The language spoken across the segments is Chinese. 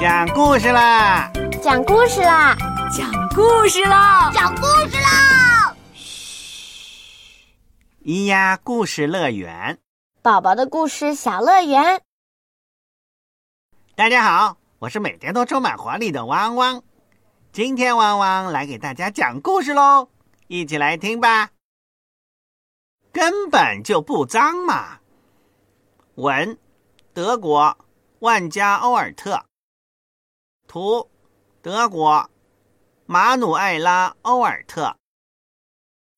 讲故事啦！讲故事啦！讲故事啦！讲故事啦！嘘，咿呀故事乐园，宝宝的故事小乐园。大家好，我是每天都充满活力的汪汪。今天汪汪来给大家讲故事喽，一起来听吧。根本就不脏嘛。文，德国，万家欧尔特。图，德国，马努埃拉·欧尔特。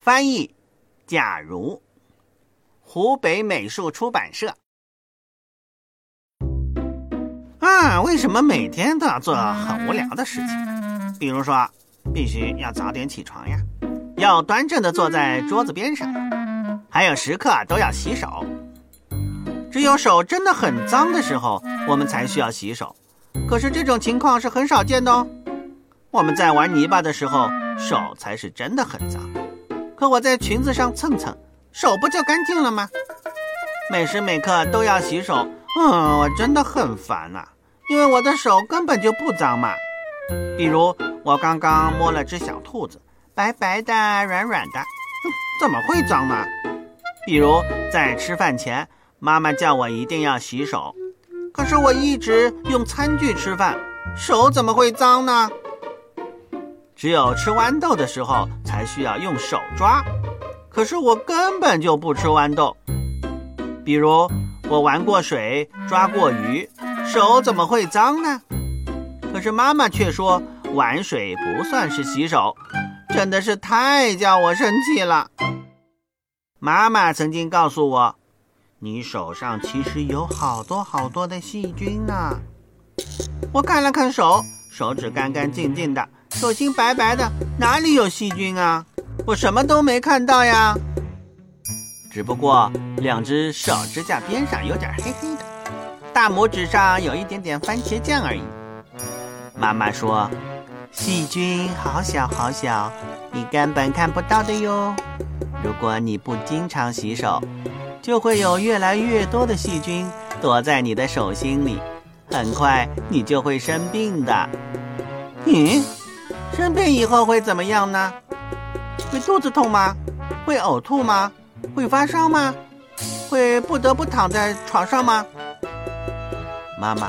翻译，假如，湖北美术出版社。啊，为什么每天都要做很无聊的事情？比如说，必须要早点起床呀，要端正的坐在桌子边上，还有时刻都要洗手。只有手真的很脏的时候，我们才需要洗手。可是这种情况是很少见的哦。我们在玩泥巴的时候，手才是真的很脏。可我在裙子上蹭蹭，手不就干净了吗？每时每刻都要洗手，嗯，我真的很烦呐。因为我的手根本就不脏嘛。比如我刚刚摸了只小兔子，白白的、软软的，怎么会脏呢？比如在吃饭前。妈妈叫我一定要洗手，可是我一直用餐具吃饭，手怎么会脏呢？只有吃豌豆的时候才需要用手抓，可是我根本就不吃豌豆。比如我玩过水，抓过鱼，手怎么会脏呢？可是妈妈却说玩水不算是洗手，真的是太叫我生气了。妈妈曾经告诉我。你手上其实有好多好多的细菌呢。我看了看手，手指干干净净的，手心白白的，哪里有细菌啊？我什么都没看到呀。只不过两只手指甲边上有点黑黑的，大拇指上有一点点番茄酱而已。妈妈说，细菌好小好小，你根本看不到的哟。如果你不经常洗手。就会有越来越多的细菌躲在你的手心里，很快你就会生病的。嗯，生病以后会怎么样呢？会肚子痛吗？会呕吐吗？会发烧吗？会不得不躺在床上吗？妈妈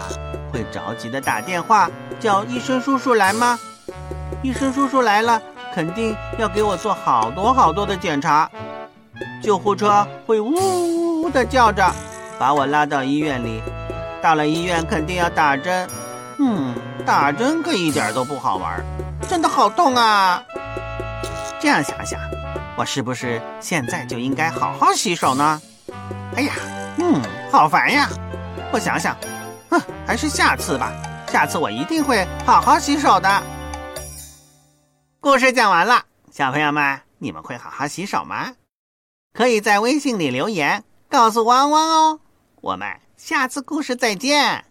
会着急的打电话叫医生叔叔来吗？医生叔叔来了，肯定要给我做好多好多的检查。救护车会呜呜呜的叫着，把我拉到医院里。到了医院肯定要打针，嗯，打针可一点都不好玩，真的好痛啊！这样想想，我是不是现在就应该好好洗手呢？哎呀，嗯，好烦呀！我想想，哼，还是下次吧，下次我一定会好好洗手的。故事讲完了，小朋友们，你们会好好洗手吗？可以在微信里留言告诉汪汪哦，我们下次故事再见。